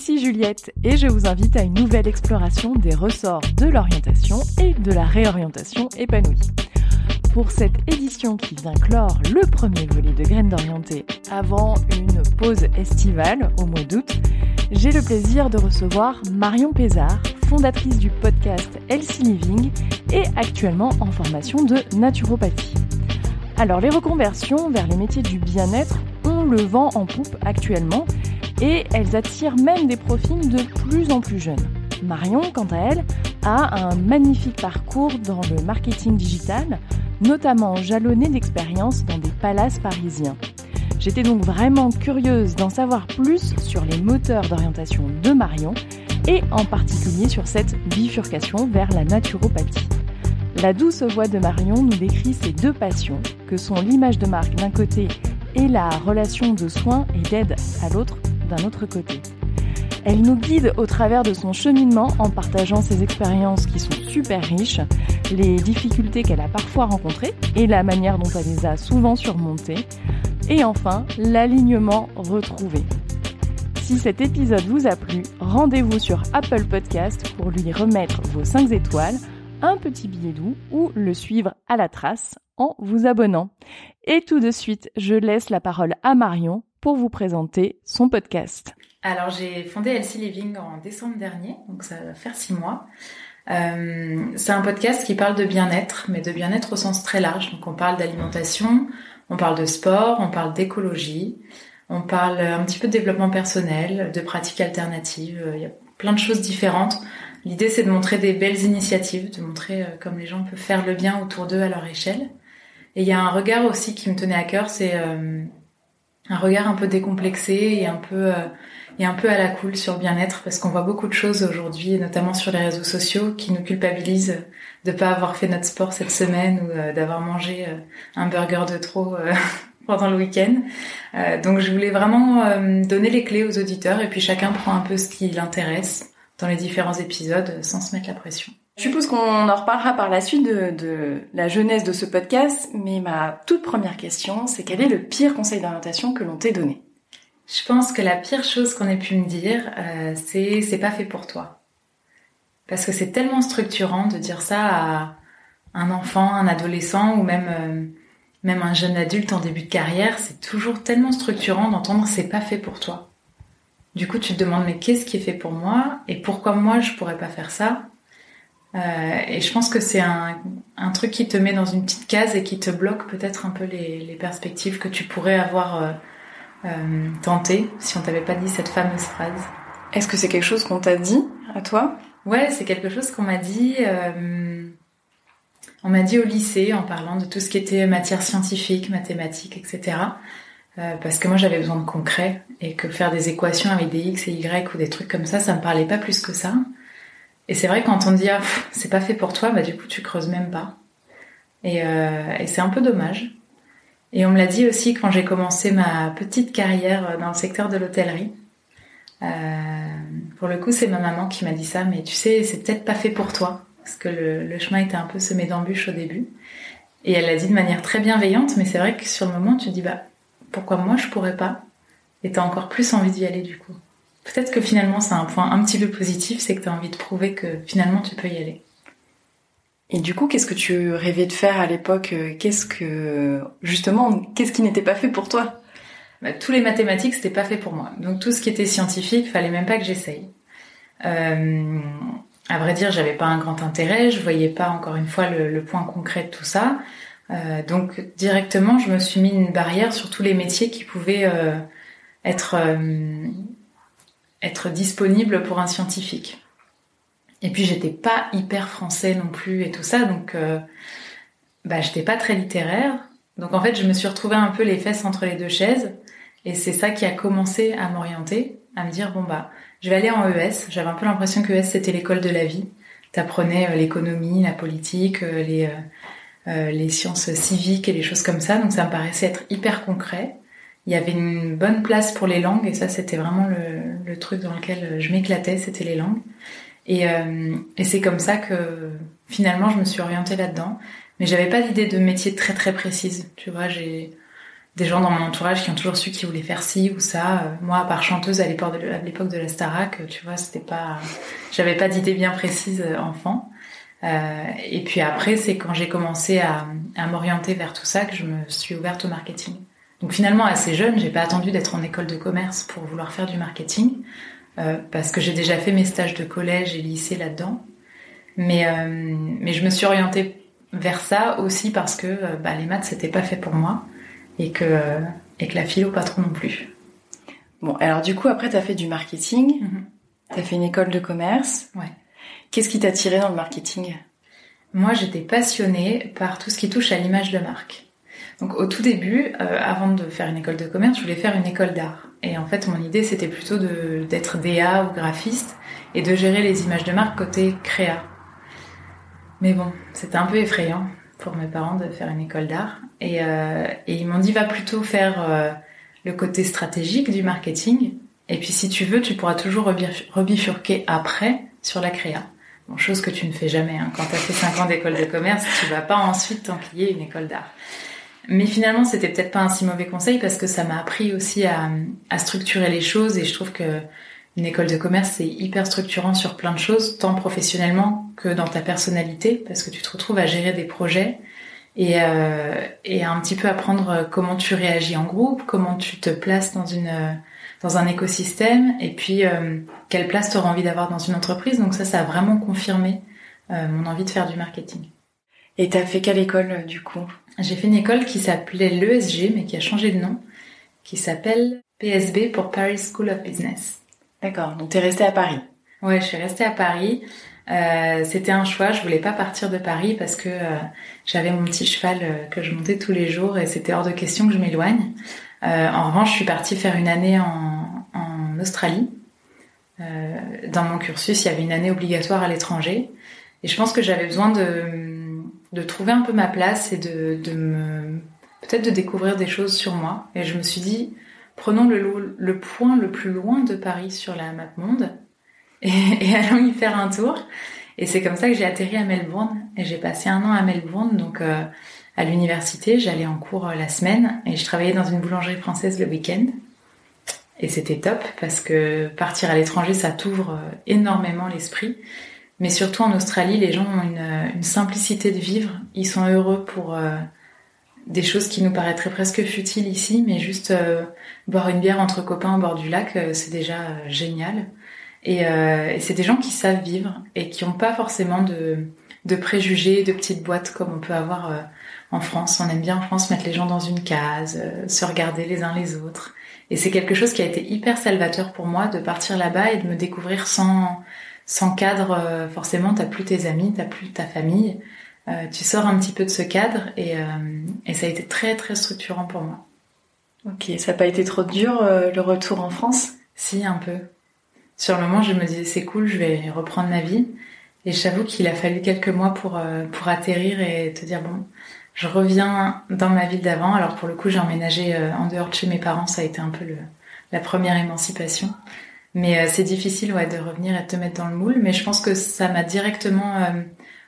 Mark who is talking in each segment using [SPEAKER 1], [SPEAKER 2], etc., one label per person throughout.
[SPEAKER 1] Ici Juliette et je vous invite à une nouvelle exploration des ressorts de l'orientation et de la réorientation épanouie. Pour cette édition qui vient clore le premier volet de Graines d'orienté avant une pause estivale au mois d'août, j'ai le plaisir de recevoir Marion Pézard, fondatrice du podcast Healthy Living et actuellement en formation de naturopathie. Alors les reconversions vers les métiers du bien-être ont le vent en poupe actuellement et elles attirent même des profils de plus en plus jeunes. Marion, quant à elle, a un magnifique parcours dans le marketing digital, notamment jalonné d'expériences dans des palaces parisiens. J'étais donc vraiment curieuse d'en savoir plus sur les moteurs d'orientation de Marion et en particulier sur cette bifurcation vers la naturopathie. La douce voix de Marion nous décrit ses deux passions, que sont l'image de marque d'un côté et la relation de soins et d'aide à l'autre d'un autre côté. Elle nous guide au travers de son cheminement en partageant ses expériences qui sont super riches, les difficultés qu'elle a parfois rencontrées et la manière dont elle les a souvent surmontées, et enfin l'alignement retrouvé. Si cet épisode vous a plu, rendez-vous sur Apple Podcast pour lui remettre vos 5 étoiles, un petit billet doux ou le suivre à la trace en vous abonnant. Et tout de suite, je laisse la parole à Marion pour vous présenter son podcast.
[SPEAKER 2] Alors j'ai fondé Healthy Living en décembre dernier, donc ça va faire six mois. Euh, c'est un podcast qui parle de bien-être, mais de bien-être au sens très large. Donc on parle d'alimentation, on parle de sport, on parle d'écologie, on parle un petit peu de développement personnel, de pratiques alternatives. Il y a plein de choses différentes. L'idée c'est de montrer des belles initiatives, de montrer euh, comme les gens peuvent faire le bien autour d'eux à leur échelle. Et il y a un regard aussi qui me tenait à cœur, c'est euh, un regard un peu décomplexé et un peu euh, et un peu à la cool sur bien-être parce qu'on voit beaucoup de choses aujourd'hui, notamment sur les réseaux sociaux, qui nous culpabilisent de pas avoir fait notre sport cette semaine ou euh, d'avoir mangé euh, un burger de trop pendant le week-end. donc je voulais vraiment donner les clés aux auditeurs et puis chacun prend un peu ce qui l'intéresse dans les différents épisodes sans se mettre la pression.
[SPEAKER 1] Je suppose qu'on en reparlera par la suite de, la jeunesse de ce podcast, mais ma toute première question, c'est quel est le pire conseil d'orientation que l'on t'ait donné?
[SPEAKER 2] Je pense que la pire chose qu'on ait pu me dire, euh, c'est c'est pas fait pour toi. Parce que c'est tellement structurant de dire ça à un enfant, un adolescent ou même euh, même un jeune adulte en début de carrière, c'est toujours tellement structurant d'entendre c'est pas fait pour toi. Du coup, tu te demandes mais qu'est-ce qui est fait pour moi? Et pourquoi moi je pourrais pas faire ça? Euh, et je pense que c'est un, un, truc qui te met dans une petite case et qui te bloque peut-être un peu les, les, perspectives que tu pourrais avoir euh, euh, tentées si on t'avait pas dit cette fameuse phrase.
[SPEAKER 1] Est-ce que c'est quelque chose qu'on t'a dit à toi?
[SPEAKER 2] Ouais, c'est quelque chose qu'on m'a dit. Euh, on m'a dit au lycée en parlant de tout ce qui était matière scientifique, mathématiques, etc. Euh, parce que moi j'avais besoin de concret et que faire des équations avec des x et y ou des trucs comme ça, ça me parlait pas plus que ça. Et c'est vrai quand on dit ah, c'est pas fait pour toi, bah du coup tu creuses même pas. Et, euh, et c'est un peu dommage. Et on me l'a dit aussi quand j'ai commencé ma petite carrière dans le secteur de l'hôtellerie. Euh, pour le coup, c'est ma maman qui m'a dit ça, mais tu sais, c'est peut-être pas fait pour toi, parce que le, le chemin était un peu semé d'embûches au début. Et elle l'a dit de manière très bienveillante, mais c'est vrai que sur le moment, tu dis bah pourquoi moi je pourrais pas? Et t'as encore plus envie d'y aller du coup. Peut-être que finalement c'est un point un petit peu positif, c'est que tu as envie de prouver que finalement tu peux y aller.
[SPEAKER 1] Et du coup, qu'est-ce que tu rêvais de faire à l'époque Qu'est-ce que justement, qu'est-ce qui n'était pas fait pour toi?
[SPEAKER 2] Bah, Tous les mathématiques, c'était pas fait pour moi. Donc tout ce qui était scientifique, fallait même pas que j'essaye. Euh, à vrai dire, j'avais pas un grand intérêt, je voyais pas encore une fois le, point concret de tout ça. Euh, donc directement, je me suis mis une barrière sur tous les métiers qui pouvaient euh, être être disponible pour un scientifique. Et puis j'étais pas hyper français non plus et tout ça, donc euh, bah j'étais pas très littéraire. Donc en fait, je me suis retrouvée un peu les fesses entre les deux chaises, et c'est ça qui a commencé à m'orienter, à me dire bon bah je vais aller en ES. J'avais un peu l'impression que ES c'était l'école de la vie. T'apprenais euh, l'économie, la politique, euh, les les sciences civiques et les choses comme ça. Donc ça me paraissait être hyper concret. Il y avait une bonne place pour les langues et ça c'était vraiment le, le, truc dans lequel je m'éclatais, c'était les langues. Et, euh, et c'est comme ça que finalement je me suis orientée là-dedans. Mais j'avais pas d'idée de métier très très précise. Tu vois, j'ai des gens dans mon entourage qui ont toujours su qu'ils voulaient faire ci ou ça. Moi, à part chanteuse à l'époque de, la Starac, tu vois, c'était pas, j'avais pas d'idée bien précise enfant. Euh, et puis après, c'est quand j'ai commencé à, à m'orienter vers tout ça que je me suis ouverte au marketing. Donc finalement, assez jeune, j'ai pas attendu d'être en école de commerce pour vouloir faire du marketing, euh, parce que j'ai déjà fait mes stages de collège et lycée là-dedans. Mais euh, mais je me suis orientée vers ça aussi parce que euh, bah, les maths c'était pas fait pour moi et que et que la philo pas trop non plus.
[SPEAKER 1] Bon, alors du coup après tu as fait du marketing, mm tu as fait une école de commerce.
[SPEAKER 2] Ouais.
[SPEAKER 1] Qu'est-ce qui t'a tiré dans le marketing?
[SPEAKER 2] Moi, j'étais passionnée par tout ce qui touche à l'image de marque. Donc au tout début, euh, avant de faire une école de commerce, je voulais faire une école d'art. Et en fait, mon idée, c'était plutôt d'être DA ou graphiste et de gérer les images de marque côté créa. Mais bon, c'était un peu effrayant pour mes parents de faire une école d'art. Et, euh, ils m'ont dit, va plutôt faire euh, le côté stratégique du marketing. Et puis si tu veux, tu pourras toujours rebifurquer après sur la créa. Bon, chose que tu ne fais jamais. Hein. Quand tu as fait 5 ans d'école de commerce, tu vas pas ensuite t'enquiller une école d'art. Mais finalement, c'était peut-être pas un si mauvais conseil parce que ça m'a appris aussi à, structurer les choses et je trouve que une école de commerce c'est hyper structurant sur plein de choses, tant professionnellement que dans ta personnalité, parce que tu te retrouves à gérer des projets et, euh, un petit peu apprendre comment tu réagis en groupe, comment tu te places dans un écosystème et puis euh, quelle place tu auras envie d'avoir dans une entreprise. Donc ça, ça a vraiment confirmé euh, mon envie de faire du marketing.
[SPEAKER 1] Et t'as fait quelle école euh, du coup?
[SPEAKER 2] J'ai fait une école qui s'appelait l'ESG mais qui a changé de nom, qui s'appelle PSB pour Paris School of Business.
[SPEAKER 1] D'accord, donc t'es restée à Paris
[SPEAKER 2] Ouais, je suis restée à Paris. Euh, c'était un choix, je voulais pas partir de Paris parce que euh, j'avais mon petit cheval euh, que je montais tous les jours et c'était hors de question que je m'éloigne. en revanche, je suis partie faire une année en, en Australie. dans mon cursus, il y avait une année obligatoire à l'étranger et je pense que j'avais besoin de, de trouver un peu ma place et de, de me peut-être de découvrir des choses sur moi. Et je me suis dit, prenons le, le point le plus loin de Paris sur la map monde et, allons y faire un tour. Et c'est comme ça que j'ai atterri à Melbourne et j'ai passé un an à Melbourne, donc euh, à l'université, j'allais en cours euh, la semaine et je travaillais dans une boulangerie française le week-end. Et c'était top parce que partir à l'étranger, ça t'ouvre euh, énormément l'esprit. Mais surtout en Australie, les gens ont une, une simplicité de vivre. Ils sont heureux pour euh, des choses qui nous paraîtraient presque futiles ici, mais juste euh, boire une bière entre copains au bord du lac, c'est déjà génial. Et, euh, et c'est des gens qui savent vivre et qui n'ont pas forcément de, de préjugés, de petites boîtes comme on peut avoir euh, en France. On aime bien en France mettre les gens dans une case, euh, se regarder les uns les autres. Et c'est quelque chose qui a été hyper salvateur pour moi de partir là-bas et de me découvrir sans sans cadre. Euh, forcément, t'as plus tes amis, t'as plus ta famille. Euh, tu sors un petit peu de ce cadre et, et ça a été très très structurant pour moi.
[SPEAKER 1] Ok, ça n'a pas été trop dur le retour en France?
[SPEAKER 2] Si, un peu sur le moment, je me disais c'est cool, je vais reprendre ma vie. Et j'avoue qu'il a fallu quelques mois pour euh, pour atterrir et te dire bon, je reviens dans ma ville d'avant. Alors pour le coup, j'ai emménagé euh, en dehors de chez mes parents, ça a été un peu le, la première émancipation. Mais euh, c'est difficile ouais de revenir et de te mettre dans le moule. Mais je pense que ça m'a directement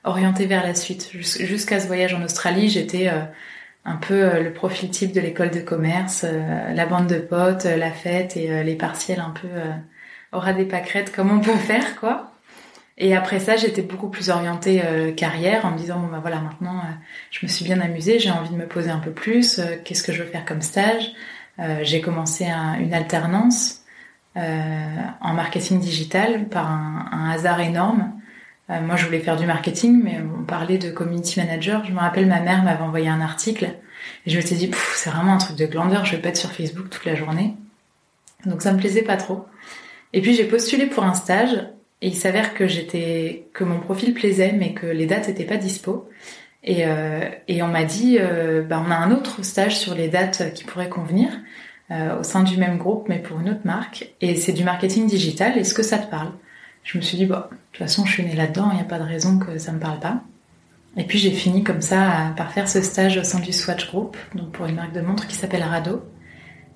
[SPEAKER 2] orienté vers la suite. Jusqu'à ce voyage en Australie, j'étais un peu le profil type de l'école de commerce, la bande de potes, la fête et les partiels un peu aura des pâquerettes comme on peut faire, quoi. Et après ça, j'étais beaucoup plus orientée euh, carrière en me disant bon bah voilà maintenant euh, je me suis bien amusée, j'ai envie de me poser un peu plus, euh, qu'est-ce que je veux faire comme stage? J'ai commencé un, une alternance en marketing digital par un, un hasard énorme. moi je voulais faire du marketing, mais on parlait de community manager. Je me rappelle ma mère m'avait envoyé un article et je me suis dit c'est vraiment un truc de glandeur, je vais pas être sur Facebook toute la journée. Donc ça me plaisait pas trop. Et puis j'ai postulé pour un stage Et il s'avère que j'étais, que mon profil plaisait, mais que les dates n'étaient pas dispo. Et, euh, et on m'a dit, euh, bah, on a un autre stage sur les dates qui pourraient convenir euh, au sein du même groupe, mais pour une autre marque. Et c'est du marketing digital. Est-ce que ça te parle? Je me suis dit, bon, de toute façon, je suis née là-dedans. Il n'y a pas de raison que ça me parle pas. Et puis j'ai fini comme ça par faire ce stage au sein du Swatch Group, donc pour une marque de montres qui s'appelle Rado.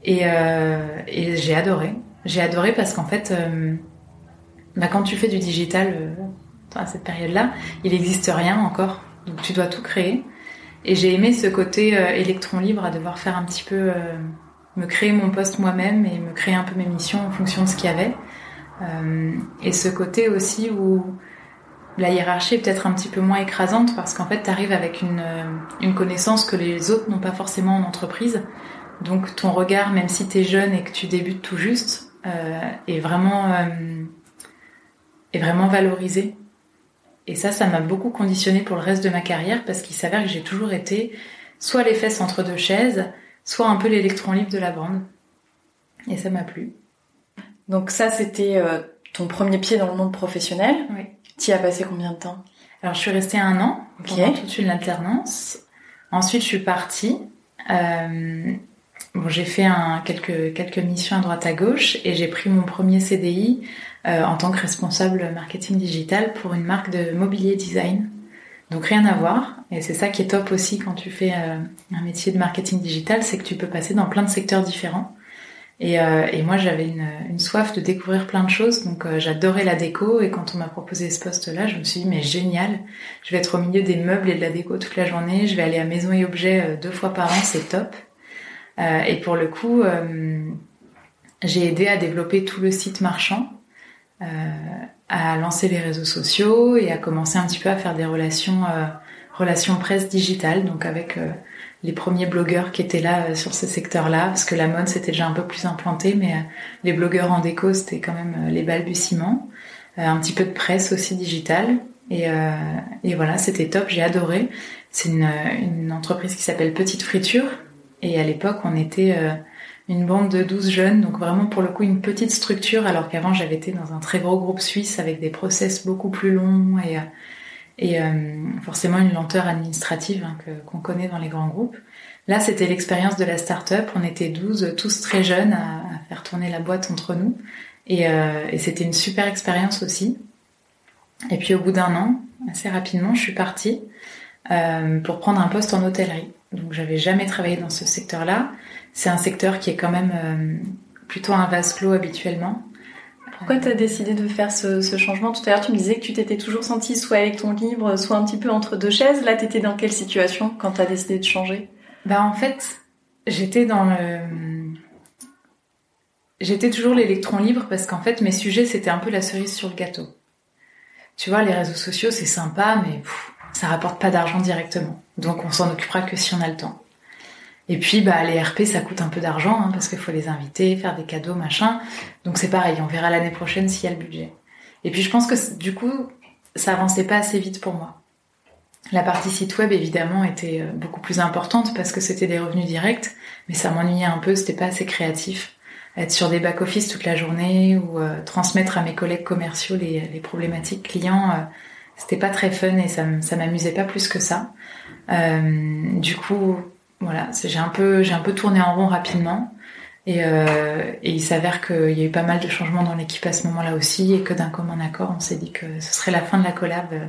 [SPEAKER 2] Et, euh, j'ai adoré. J'ai adoré parce qu'en fait, euh, bah, quand tu fais du digital à cette période-là, il n'existe rien encore, donc tu dois tout créer. Et j'ai aimé ce côté électron libre à devoir faire un petit peu, me créer mon poste moi-même et me créer un peu mes missions en fonction de ce qu'il y avait. Euh, et ce côté aussi où la hiérarchie est peut-être un petit peu moins écrasante parce qu'en fait, tu arrives avec une, une connaissance que les autres n'ont pas forcément en entreprise. Donc ton regard, même si tu es jeune et que tu débutes tout juste, euh, est vraiment euh, est vraiment valorisé. Et ça, ça m'a beaucoup conditionné pour le reste de ma carrière parce qu'il s'avère que j'ai toujours été soit les fesses entre deux chaises, soit un peu l'électron libre de la bande. Et ça m'a plu.
[SPEAKER 1] Donc ça, c'était euh, ton premier pied dans le monde professionnel.
[SPEAKER 2] Oui.
[SPEAKER 1] Tu y as passé combien de temps?
[SPEAKER 2] Alors je suis restée un an pendant toute une alternance. Ensuite, je suis partie. Euh, bon, j'ai fait un, quelques quelques missions à droite à gauche et j'ai pris mon premier CDI euh, en tant que responsable marketing digital pour une marque de mobilier design. Donc rien à voir. Et c'est ça qui est top aussi quand tu fais euh, un métier de marketing digital, c'est que tu peux passer dans plein de secteurs différents. Et, euh, et moi, j'avais une, une soif de découvrir plein de choses, donc euh, j'adorais la déco. Et quand on m'a proposé ce poste-là, je me suis dit mais génial, je vais être au milieu des meubles et de la déco toute la journée. Je vais aller à Maison et Objets euh, deux fois par an, c'est top. Et pour le coup, j'ai aidé à développer tout le site marchand, euh, à lancer les réseaux sociaux et à commencer un petit peu à faire des relations, euh, relations presse digitales, donc avec euh, les premiers blogueurs qui étaient là euh, sur ce secteur-là, parce que la mode c'était déjà un peu plus implanté, mais euh, les blogueurs en déco c'était quand même euh, les balbutiements, Euh, un petit peu de presse aussi digitale, et, et voilà, c'était top, j'ai adoré. C'est une, une entreprise qui s'appelle Petite Friture, et à l'époque on était une bande de 12 jeunes, donc vraiment pour le coup une petite structure, alors qu'avant j'avais été dans un très gros groupe suisse avec des process beaucoup plus longs et, euh, et euh, forcément une lenteur administrative hein, qu'on connaît dans les grands groupes. Là, c'était l'expérience de la start-up. On était 12, tous très jeunes, à, faire tourner la boîte entre nous. Et, euh, et c'était une super expérience aussi. Et puis au bout d'un an, assez rapidement, je suis partie pour prendre un poste en hôtellerie. Donc j'avais jamais travaillé dans ce secteur-là. C'est un secteur qui est quand même euh, plutôt un vase clos habituellement.
[SPEAKER 1] Pourquoi tu as décidé de faire ce, ce changement? Tout à l'heure, tu me disais que tu t'étais toujours sentie soit avec ton livre, soit un petit peu entre deux chaises. Là, t'étais dans quelle situation quand tu as décidé de changer?
[SPEAKER 2] Bah en fait, j'étais dans le j'étais toujours l'électron libre parce qu'en fait mes sujets c'était un peu la cerise sur le gâteau. Tu vois, les réseaux sociaux c'est sympa mais pff, ça rapporte pas d'argent directement. Donc on s'en occupera que si on a le temps. Et puis bah les RP ça coûte un peu d'argent hein, parce qu'il faut les inviter, faire des cadeaux, machin. Donc c'est pareil, on verra l'année prochaine s'il y a le budget. Et puis je pense que du coup ça avançait pas assez vite pour moi. La partie site web évidemment était euh, beaucoup plus importante parce que c'était des revenus directs, mais ça m'ennuyait un peu, c'était pas assez créatif. Être sur des back-office toute la journée ou euh, transmettre à mes collègues commerciaux les, problématiques clients, euh, c'était pas très fun et ça, ça m'amusait pas plus que ça. Euh, du coup, voilà, c'est- j'ai un peu j'ai un peu tourné en rond rapidement et, euh, et il s'avère qu'il y a eu pas mal de changements dans l'équipe à ce moment-là aussi et que d'un commun accord, on s'est dit que ce serait la fin de la collab euh,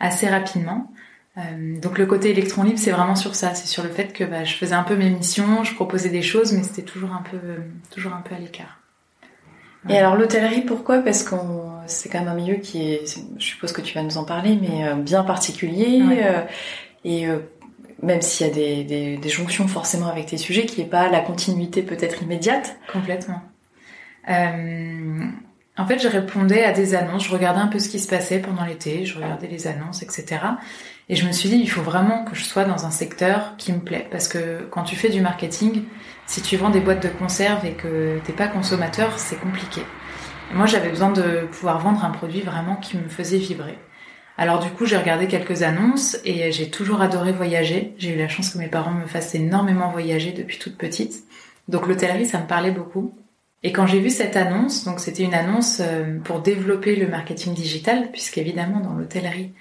[SPEAKER 2] assez rapidement. Euh, donc le côté électron libre, c'est vraiment sur ça, c'est sur le fait que bah, je faisais un peu mes missions, je proposais des choses, mais c'était toujours un peu, toujours un peu à l'écart.
[SPEAKER 1] Et alors l'hôtellerie, pourquoi? Parce que c'est quand même un milieu qui est, je suppose que tu vas nous en parler, mais euh, bien particulier.
[SPEAKER 2] Ouais.
[SPEAKER 1] euh, et euh, même s'il y a des, des, des jonctions forcément avec tes sujets, qui est pas la continuité peut-être immédiate.
[SPEAKER 2] Complètement. Euh, en fait, je répondais à des annonces, je regardais un peu ce qui se passait pendant l'été, je regardais les annonces, etc. Et je me suis dit, il faut vraiment que je sois dans un secteur qui me plaît. Parce que quand tu fais du marketing, si tu vends des boîtes de conserve et que t'es pas consommateur, c'est compliqué. Et moi, j'avais besoin de pouvoir vendre un produit vraiment qui me faisait vibrer. Alors du coup, j'ai regardé quelques annonces et j'ai toujours adoré voyager. J'ai eu la chance que mes parents me fassent énormément voyager depuis toute petite. Donc l'hôtellerie, ça me parlait beaucoup. Et quand j'ai vu cette annonce, donc c'était une annonce euh, pour développer le marketing digital, puisqu'évidemment dans l'hôtellerie,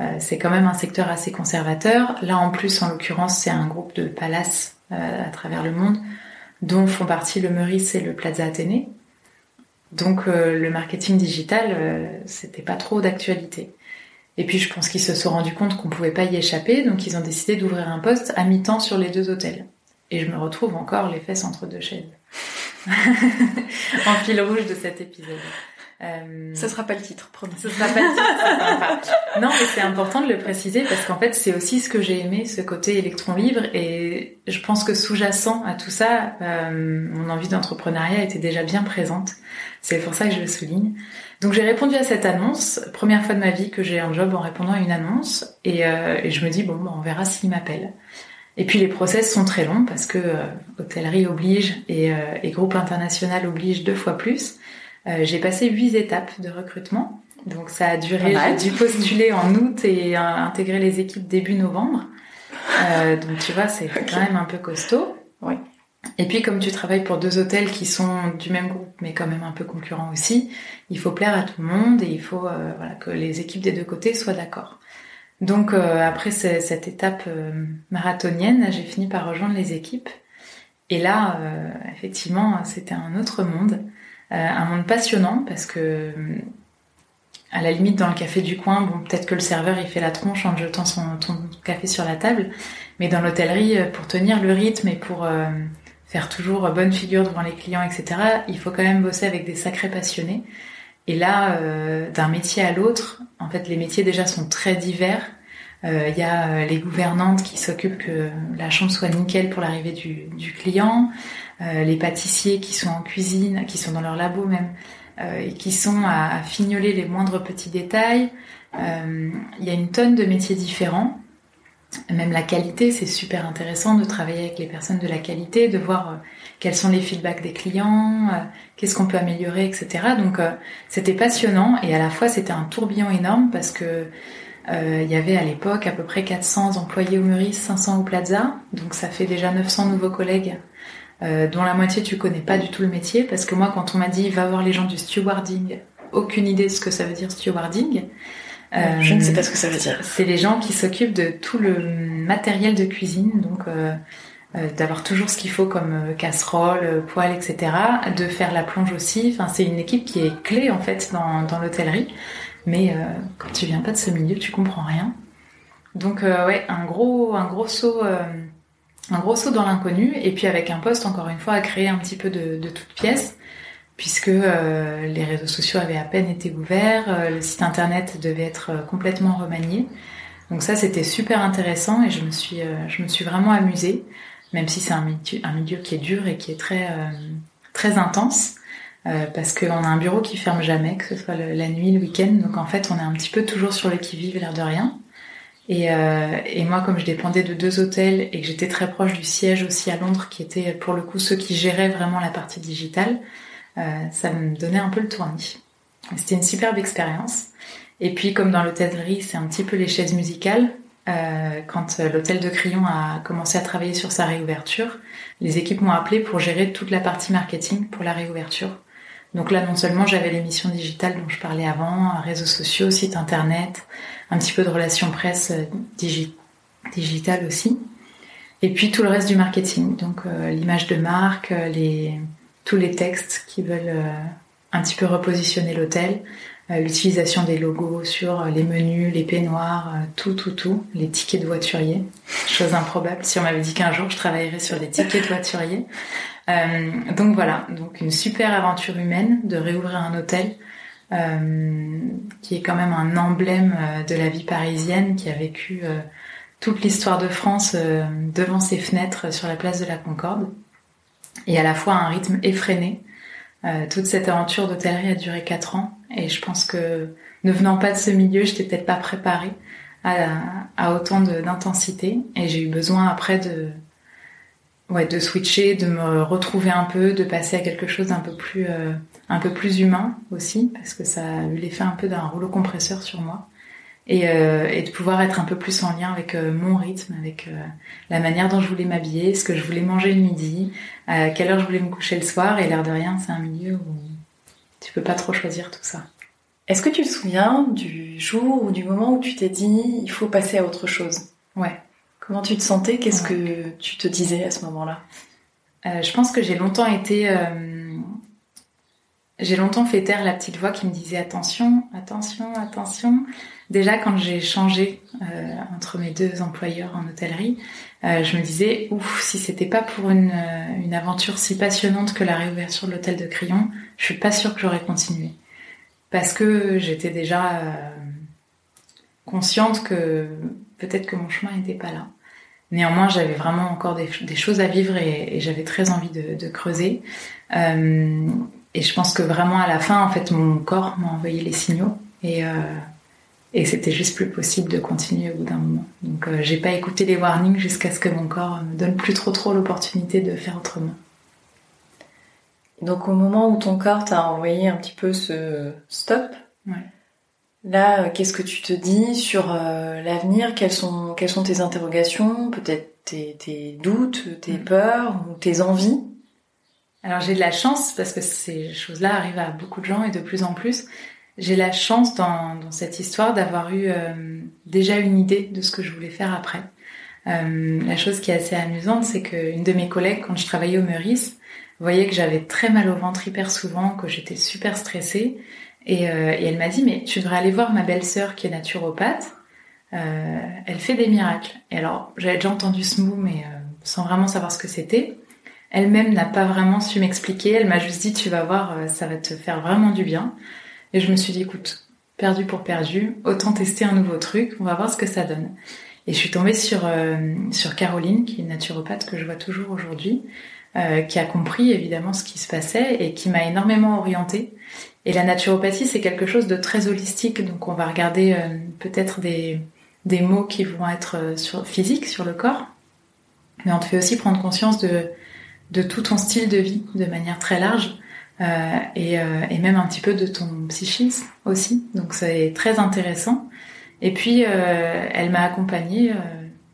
[SPEAKER 2] euh, c'est quand même un secteur assez conservateur. Là en plus, en l'occurrence, c'est un groupe de palaces à travers le monde, dont font partie le Meurice et le Plaza Athénée. Donc le marketing digital, c'était pas trop d'actualité. Et puis je pense qu'ils se sont rendus compte qu'on pouvait pas y échapper, donc ils ont décidé d'ouvrir un poste à mi-temps sur les deux hôtels. Et je me retrouve encore les fesses entre deux chaises. en fil rouge de cet épisode.
[SPEAKER 1] Euh... Ce sera pas le titre, promis.
[SPEAKER 2] Ce sera pas le titre. non, mais c'est important de le préciser parce qu'en fait, c'est aussi ce que j'ai aimé, ce côté électron libre. Et je pense que sous-jacent à tout ça, euh, mon envie d'entrepreneuriat était déjà bien présente. C'est pour ça que je le souligne. Donc j'ai répondu à cette annonce, première fois de ma vie que j'ai un job en répondant à une annonce, et, euh, et je me dis bon, on verra s'il m'appelle. Et puis les process sont très longs parce que euh, hôtellerie oblige et, euh, et, groupe international oblige deux fois plus. Euh, j'ai passé huit étapes de recrutement, donc ça a duré. J'ai dû postuler en août et intégrer les équipes début novembre. donc tu vois, c'est quand même un peu costaud.
[SPEAKER 1] Oui.
[SPEAKER 2] Et puis comme tu travailles pour deux hôtels qui sont du même groupe mais quand même un peu concurrents aussi, il faut plaire à tout le monde et il faut voilà, que les équipes des deux côtés soient d'accord. Donc euh, après cette étape euh, marathonienne, j'ai fini par rejoindre les équipes. Et là, euh, effectivement, c'était un autre monde, un monde passionnant parce que à la limite dans le café du coin, bon peut-être que le serveur il fait la tronche en jetant son café sur la table, mais dans l'hôtellerie, pour tenir le rythme et pour faire toujours bonne figure devant les clients, etc., il faut quand même bosser avec des sacrés passionnés. Et là, euh, d'un métier à l'autre, en fait, les métiers déjà sont très divers. Euh, il y a euh, les gouvernantes qui s'occupent que la chambre soit nickel pour l'arrivée du, client, les pâtissiers qui sont en cuisine, qui sont dans leur labo même, et qui sont à, fignoler les moindres petits détails. Il y a une tonne de métiers différents. Même la qualité, c'est super intéressant de travailler avec les personnes de la qualité, de voir quels sont les feedbacks des clients, euh, qu'est-ce qu'on peut améliorer, etc. Donc euh, c'était passionnant et à la fois c'était un tourbillon énorme parce que euh, il y avait à l'époque à peu près 400 employés au Meurice, 500 au Plaza, donc ça fait déjà 900 nouveaux collègues. Dont la moitié tu connais pas du tout le métier parce que moi quand on m'a dit va voir les gens du stewarding aucune idée de ce que ça veut dire stewarding
[SPEAKER 1] je ne sais pas ce que ça veut dire.
[SPEAKER 2] C'est les gens qui s'occupent de tout le matériel de cuisine, donc euh, d'avoir toujours ce qu'il faut comme euh, casserole, euh, poêle, etc. De faire la plonge aussi. Enfin, c'est une équipe qui est clé en fait dans, dans l'hôtellerie. Mais quand tu viens pas de ce milieu, tu comprends rien. Donc ouais, un gros, un gros saut, un gros saut dans l'inconnu. Et puis avec un poste encore une fois à créer un petit peu de, de toutes pièces, puisque les réseaux sociaux avaient à peine été ouverts, le site internet devait être complètement remanié. Donc ça, c'était super intéressant et je me suis, je me suis vraiment amusée même si c'est un milieu, un milieu qui est dur et qui est très, euh, très intense. Euh, parce qu'on a un bureau qui ferme jamais, que ce soit la nuit, le week-end. Donc en fait, on est un petit peu toujours sur le qui-vive, l'air de rien. Et, euh, et, moi, comme je dépendais de deux hôtels et que j'étais très proche du siège aussi à Londres, qui était pour le coup ceux qui géraient vraiment la partie digitale, euh, ça me donnait un peu le tournis. C'était une superbe expérience. Et puis, comme dans l'hôtellerie, c'est un petit peu les chaises musicales. Euh, quand euh, l'hôtel de Crillon a commencé à travailler sur sa réouverture, les équipes m'ont appelé pour gérer toute la partie marketing pour la réouverture. Donc là, non seulement j'avais l'émission digitale dont je parlais avant, réseaux sociaux, site internet, un petit peu de relations presse euh, digi digitale aussi, et puis tout le reste du marketing, donc l'image de marque, les, tous les textes qui veulent un petit peu repositionner l'hôtel, euh, l'utilisation des logos sur les menus, les peignoirs, euh, tout, tout, tout, les tickets de voiturier, chose improbable. Si on m'avait dit qu'un jour je travaillerais sur des tickets de voiturier. Euh, donc voilà, donc une super aventure humaine de réouvrir un hôtel euh, qui est quand même un emblème de la vie parisienne, qui a vécu toute l'histoire de France devant ses fenêtres sur la place de la Concorde, et à la fois un rythme effréné. toute cette aventure d'hôtellerie a duré quatre ans et je pense que ne venant pas de ce milieu, je n'étais peut-être pas préparée à, autant d'intensité. Et j'ai eu besoin après de, ouais, de switcher, de me retrouver un peu, de passer à quelque chose d'un peu plus, euh, un peu plus humain aussi, parce que ça a eu l'effet un peu d'un rouleau compresseur sur moi. et, euh, et, de pouvoir être un peu plus en lien avec euh, mon rythme, avec euh, la manière dont je voulais m'habiller, ce que je voulais manger le midi, à quelle heure je voulais me coucher le soir. Et l'air de rien, c'est un milieu où tu peux pas trop choisir tout ça.
[SPEAKER 1] Est-ce que tu te souviens du jour ou du moment où tu t'es dit il faut passer à autre chose?
[SPEAKER 2] Ouais.
[SPEAKER 1] Comment tu te sentais? Qu'est-ce que tu te disais à ce moment-là?
[SPEAKER 2] Je pense que j'ai longtemps été j'ai longtemps fait taire la petite voix qui me disait attention, attention, attention. Déjà quand j'ai changé euh, entre mes deux employeurs en hôtellerie, euh, je me disais ouf, si c'était pas pour une, euh, une aventure si passionnante que la réouverture de l'hôtel de Crillon, je suis pas sûre que j'aurais continué. Parce que j'étais déjà consciente que peut-être que mon chemin n'était pas là. Néanmoins, j'avais vraiment encore des, des, choses à vivre et, et j'avais très envie de, de creuser. Euh, et je pense que vraiment à la fin, en fait, mon corps m'a envoyé les signaux et, euh, et c'était juste plus possible de continuer au bout d'un moment. Donc euh, j'ai pas écouté les warnings jusqu'à ce que mon corps me donne plus trop trop l'opportunité de faire autrement.
[SPEAKER 1] Donc au moment où ton corps t'a envoyé un petit peu ce stop,
[SPEAKER 2] ouais.
[SPEAKER 1] Là, euh, qu'est-ce que tu te dis sur euh, l'avenir? Quelles sont, quelles sont tes interrogations, peut-être tes, tes, doutes, tes mm. peurs ou tes envies?
[SPEAKER 2] Alors j'ai de la chance parce que ces choses-là arrivent à beaucoup de gens et de plus en plus. J'ai la chance dans, dans cette histoire d'avoir eu euh, déjà une idée de ce que je voulais faire après. Euh, la chose qui est assez amusante, c'est qu'une de mes collègues, quand je travaillais au Meurice, voyait que j'avais très mal au ventre hyper souvent, que j'étais super stressée. Et, euh, et elle m'a dit, mais tu devrais aller voir ma belle-sœur qui est naturopathe. Euh, elle fait des miracles. Et alors, j'avais déjà entendu ce mot, mais euh, sans vraiment savoir ce que c'était. Elle-même n'a pas vraiment su m'expliquer. Elle m'a juste dit, tu vas voir, ça va te faire vraiment du bien. Et je me suis dit, écoute, perdu pour perdu, autant tester un nouveau truc, on va voir ce que ça donne. Et je suis tombée sur, sur Caroline, qui est une naturopathe que je vois toujours aujourd'hui, qui a compris évidemment ce qui se passait et qui m'a énormément orientée. Et la naturopathie, c'est quelque chose de très holistique, donc on va regarder euh, peut-être des, des mots qui vont être sur, physiques, sur le corps, mais on te fait aussi prendre conscience de de tout ton style de vie de manière très large euh, et, euh, et, même un petit peu de ton psychisme aussi. Donc c'est très intéressant. Et puis euh, elle m'a accompagnée euh,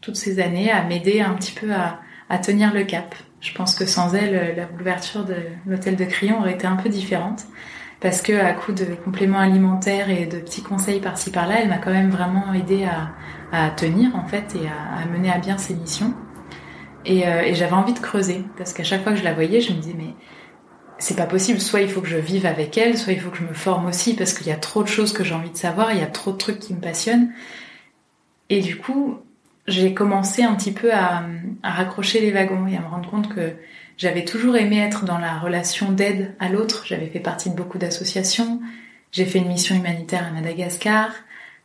[SPEAKER 2] toutes ces années à m'aider un petit peu à, à, tenir le cap. Je pense que sans elle, la de l'hôtel de Crillon aurait été un peu différente. Parce que à coup de compléments alimentaires et de petits conseils par-ci par-là, elle m'a quand même vraiment aidé à, tenir en fait et à, à mener à bien ses missions. Et, euh, et j'avais envie de creuser parce qu'à chaque fois que je la voyais, je me disais mais c'est pas possible. Soit il faut que je vive avec elle, soit il faut que je me forme aussi parce qu'il y a trop de choses que j'ai envie de savoir, il y a trop de trucs qui me passionnent. Et du coup, j'ai commencé un petit peu à, raccrocher les wagons et à me rendre compte que j'avais toujours aimé être dans la relation d'aide à l'autre. J'avais fait partie de beaucoup d'associations. J'ai fait une mission humanitaire à Madagascar.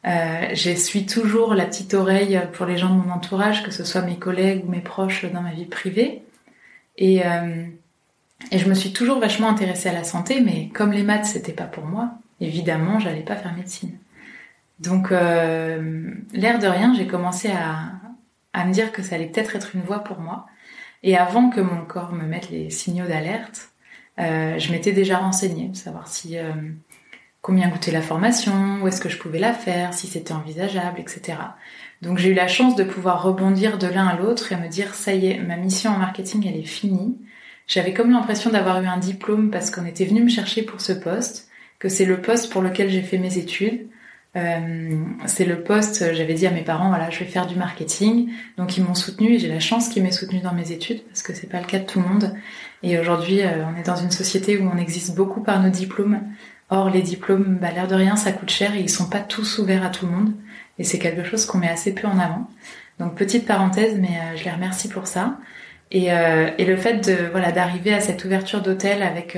[SPEAKER 2] Euh, je suis toujours la petite oreille pour les gens de mon entourage, que ce soit mes collègues ou mes proches dans ma vie privée. Et, euh, et je me suis toujours vachement intéressée à la santé, mais comme les maths c'était pas pour moi, évidemment j'allais pas faire médecine. Donc euh, l'air de rien, j'ai commencé à, à me dire que ça allait peut-être être une voie pour moi. Et avant que mon corps me mette les signaux d'alerte, euh, je m'étais déjà renseignée, savoir si euh, combien coûtait la formation, où est-ce que je pouvais la faire, si c'était envisageable, etc. Donc j'ai eu la chance de pouvoir rebondir de l'un à l'autre et me dire ça y est, ma mission en marketing elle est finie. J'avais comme l'impression d'avoir eu un diplôme parce qu'on était venu me chercher pour ce poste, que c'est le poste pour lequel j'ai fait mes études. Euh, c'est le poste, j'avais dit à mes parents, voilà, je vais faire du marketing. Donc ils m'ont soutenu j'ai la chance qu'ils m'aient soutenu dans mes études parce que c'est pas le cas de tout le monde. Et aujourd'hui, euh, on est dans une société où on existe beaucoup par nos diplômes. Or, les diplômes, bah, l'air de rien, ça coûte cher et ils sont pas tous ouverts à tout le monde. Et c'est quelque chose qu'on met assez peu en avant. Donc, petite parenthèse, mais euh, je les remercie pour ça. Et, et le fait de voilà d'arriver à cette ouverture d'hôtel avec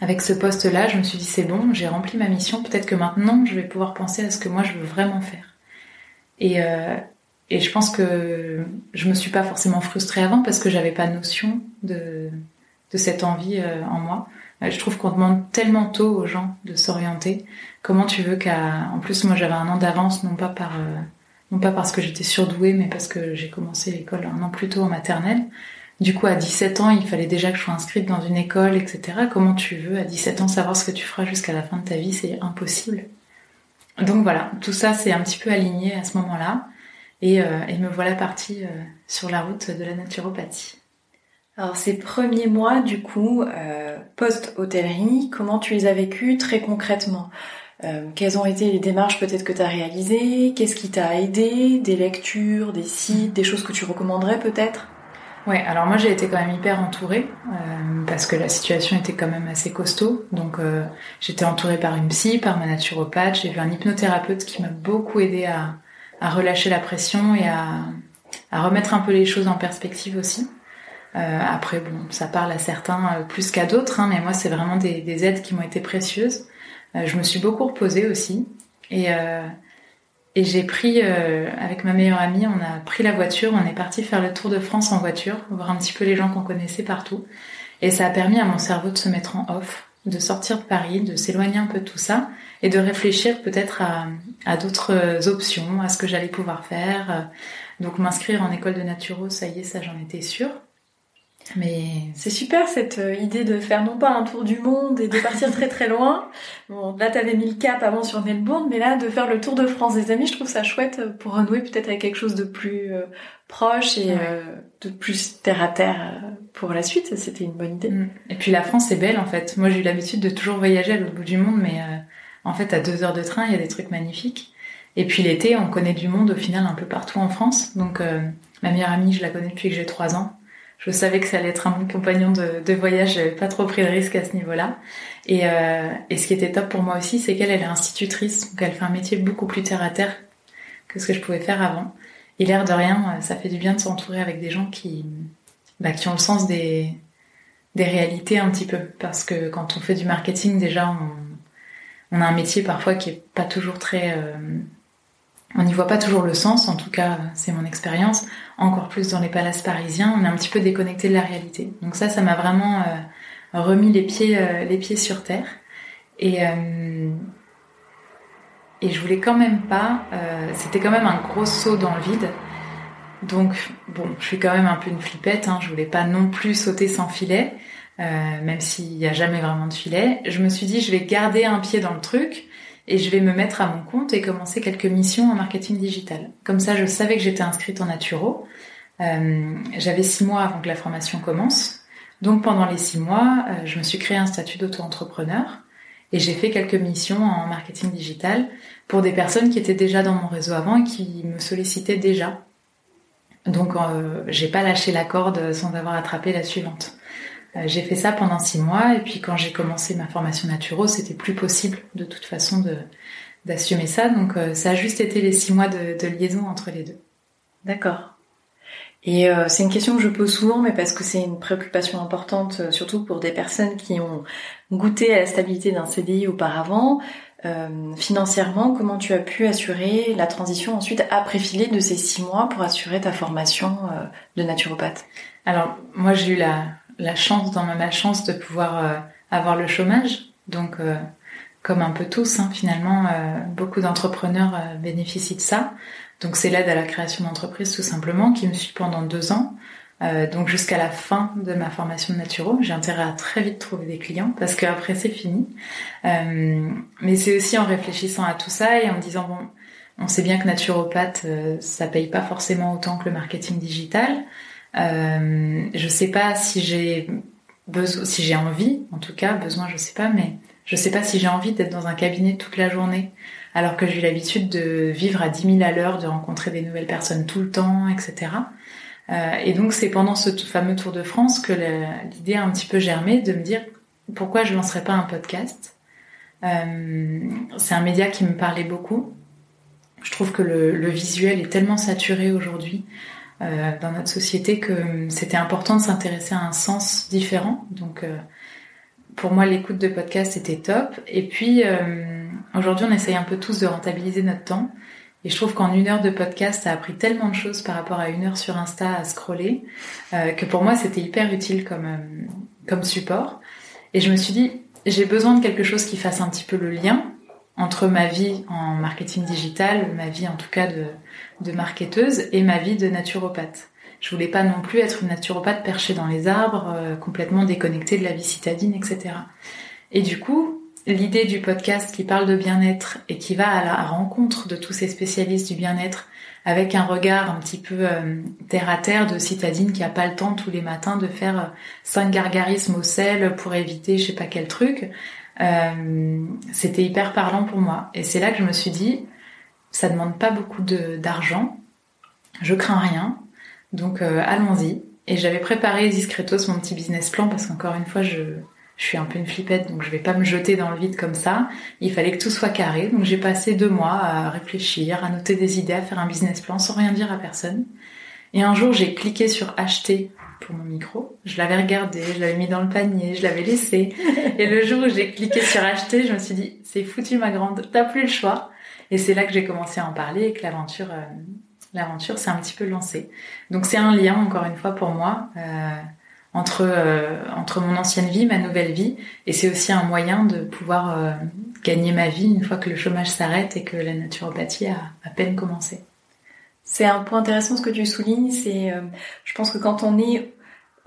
[SPEAKER 2] avec ce poste-là, je me suis dit c'est bon, j'ai rempli ma mission. Peut-être que maintenant, je vais pouvoir penser à ce que moi je veux vraiment faire. Et euh, et je pense que je me suis pas forcément frustrée avant parce que j'avais pas notion de de cette envie euh, en moi. Euh, je trouve qu'on demande tellement tôt aux gens de s'orienter. Comment tu veux qu'à... En plus, moi, j'avais un an d'avance, non pas par... Non pas parce que j'étais surdouée, mais parce que j'ai commencé l'école un an plus tôt en maternelle. Du coup, à 17 ans, il fallait déjà que je sois inscrite dans une école, etc. Comment tu veux, à 17 ans, savoir ce que tu feras jusqu'à la fin de ta vie? C'est impossible. donc voilà, tout ça c'est un petit peu aligné à ce moment-là. Et, et me voilà partie sur la route de la naturopathie.
[SPEAKER 1] Alors ces premiers mois, du coup, euh, post-hôtellerie, comment tu les as vécus très concrètement? Euh, Quelles ont été les démarches peut-être que tu as réalisées? Qu'est-ce qui t'a aidé? Des lectures, des sites, des choses que tu recommanderais peut-être?
[SPEAKER 2] Ouais, alors moi j'ai été quand même hyper entourée euh, parce que la situation était quand même assez costaud. Donc j'étais entourée par une psy, par ma naturopathe, j'ai vu un hypnothérapeute qui m'a beaucoup aidé à, à relâcher la pression et à, à remettre un peu les choses en perspective aussi. Euh, après, bon, ça parle à certains euh, plus qu'à d'autres, hein, mais moi, c'est vraiment des, des, aides qui m'ont été précieuses. Euh, je me suis beaucoup reposée aussi. Et, et j'ai pris, avec ma meilleure amie, on a pris la voiture, on est parti faire le tour de France en voiture, voir un petit peu les gens qu'on connaissait partout. Et ça a permis à mon cerveau de se mettre en off, de sortir de Paris, de s'éloigner un peu de tout ça et de réfléchir peut-être à, à d'autres options, à ce que j'allais pouvoir faire. Donc m'inscrire en école de naturo, ça y est, ça j'en étais sûre.
[SPEAKER 1] Mais c'est super cette euh, idée de faire non pas un tour du monde et de partir très très loin. Bon, là t'avais mis le cap avant sur Melbourne, mais là de faire le tour de France des amis, je trouve ça chouette pour renouer peut-être avec quelque chose de plus euh, proche et euh, de plus terre à terre pour la suite. C'était une bonne idée. Mm.
[SPEAKER 2] Et puis la France est belle en fait. Moi j'ai eu l'habitude de toujours voyager à l'autre bout du monde, mais en fait à deux heures de train il y a des trucs magnifiques. Et puis l'été on connaît du monde au final un peu partout en France. Donc ma meilleure amie je la connais depuis que j'ai trois ans je savais que ça allait être un bon compagnon de, de voyage, j'avais pas trop pris de risque à ce niveau-là. Et, euh, et ce qui était top pour moi aussi, c'est qu'elle elle est institutrice, donc elle fait un métier beaucoup plus terre à terre que ce que je pouvais faire avant. Et l'air de rien, ça fait du bien de s'entourer avec des gens qui, bah, qui ont le sens des, des réalités un petit peu, parce que quand on fait du marketing, déjà, on, on a un métier parfois qui est pas toujours très euh, on n'y voit pas toujours le sens, en tout cas c'est mon expérience, encore plus dans les palaces parisiens, on est un petit peu déconnecté de la réalité. Donc ça, ça m'a vraiment euh, remis les pieds, euh, les pieds sur terre. Et, euh, et je voulais quand même pas, c'était quand même un gros saut dans le vide. Donc bon, je suis quand même un peu une flippette, hein, je voulais pas non plus sauter sans filet, même s'il n'y a jamais vraiment de filet. Je me suis dit, je vais garder un pied dans le truc et je vais me mettre à mon compte et commencer quelques missions en marketing digital. Comme ça, je savais que j'étais inscrite en naturo. Euh, J'avais six mois avant que la formation commence. Donc pendant les six mois, euh, je me suis créé un statut d'auto-entrepreneur et j'ai fait quelques missions en marketing digital pour des personnes qui étaient déjà dans mon réseau avant et qui me sollicitaient déjà. Donc euh, j'ai pas lâché la corde sans avoir attrapé la suivante. Euh, j'ai fait ça pendant six mois et puis quand j'ai commencé ma formation naturo, c'était plus possible de toute façon de d'assumer ça. Donc euh, ça a juste été les six mois de, liaison entre les deux.
[SPEAKER 1] D'accord. Et euh, c'est une question que je pose souvent, mais parce que c'est une préoccupation importante, surtout pour des personnes qui ont goûté à la stabilité d'un CDI auparavant. financièrement, comment tu as pu assurer la transition ensuite après filer de ces six mois pour assurer ta formation de naturopathe?
[SPEAKER 2] Alors moi j'ai eu la, la chance dans ma malchance de pouvoir euh, avoir le chômage. Donc, euh, comme un peu tous, hein, finalement, euh, beaucoup d'entrepreneurs bénéficient de ça. Donc, c'est l'aide à la création d'entreprise tout simplement qui me suit pendant deux ans. donc jusqu'à la fin de ma formation de naturo, j'ai intérêt à très vite trouver des clients parce qu'après c'est fini. mais c'est aussi en réfléchissant à tout ça et en disant bon, on sait bien que naturopathe, ça paye pas forcément autant que le marketing digital. Euh, je sais pas si j'ai besoin, si j'ai envie, en tout cas, besoin, je sais pas, mais je sais pas si j'ai envie d'être dans un cabinet toute la journée, alors que j'ai l'habitude de vivre à 10 000 à l'heure, de rencontrer des nouvelles personnes tout le temps, etc. Euh, et donc c'est pendant ce fameux Tour de France que l'idée a un petit peu germé de me dire pourquoi je lancerais pas un podcast? Euh, c'est un média qui me parlait beaucoup. Je trouve que le, visuel est tellement saturé aujourd'hui dans notre société que hum, c'était important de s'intéresser à un sens différent. Donc euh, pour moi, l'écoute de podcast était top. Et puis euh, aujourd'hui, on essaye un peu tous de rentabiliser notre temps. Et je trouve qu'en une heure de podcast, ça a appris tellement de choses par rapport à une heure sur Insta à scroller que pour moi, c'était hyper utile comme comme support. Et je me suis dit, j'ai besoin de quelque chose qui fasse un petit peu le lien entre ma vie en marketing digital, ma vie en tout cas de, de marketeuse et ma vie de naturopathe. Je voulais pas non plus être une naturopathe perchée dans les arbres, euh, complètement déconnectée de la vie citadine, etc. Et du coup, l'idée du podcast qui parle de bien-être et qui va à la rencontre de tous ces spécialistes du bien-être avec un regard un petit peu euh, terre à terre de citadine qui a pas le temps tous les matins de faire euh, cinq gargarismes au sel pour éviter je sais pas quel truc. C'était hyper parlant pour moi. Et c'est là que je me suis dit, ça demande pas beaucoup d'argent, je crains rien, donc allons-y. Et j'avais préparé discretos mon petit business plan parce qu'encore une fois, je, je suis un peu une flippette, donc je vais pas me jeter dans le vide comme ça. Il fallait que tout soit carré, donc j'ai passé deux mois à réfléchir, à noter des idées, à faire un business plan sans rien dire à personne. Et un jour, j'ai cliqué sur acheter pour mon micro. Je l'avais regardé, je l'avais mis dans le panier, je l'avais laissé. Et le jour où j'ai cliqué sur acheter, je me suis dit, c'est foutu ma grande, t'as plus le choix. Et c'est là que j'ai commencé à en parler et que l'aventure, euh, l'aventure s'est un petit peu lancée. Donc c'est un lien, encore une fois, pour moi. Euh, entre euh, entre mon ancienne vie, ma nouvelle vie, et c'est aussi un moyen de pouvoir euh, gagner ma vie une fois que le chômage s'arrête et que la naturopathie a à peine commencé.
[SPEAKER 1] C'est un point intéressant ce que tu soulignes. C'est, euh, je pense que quand on est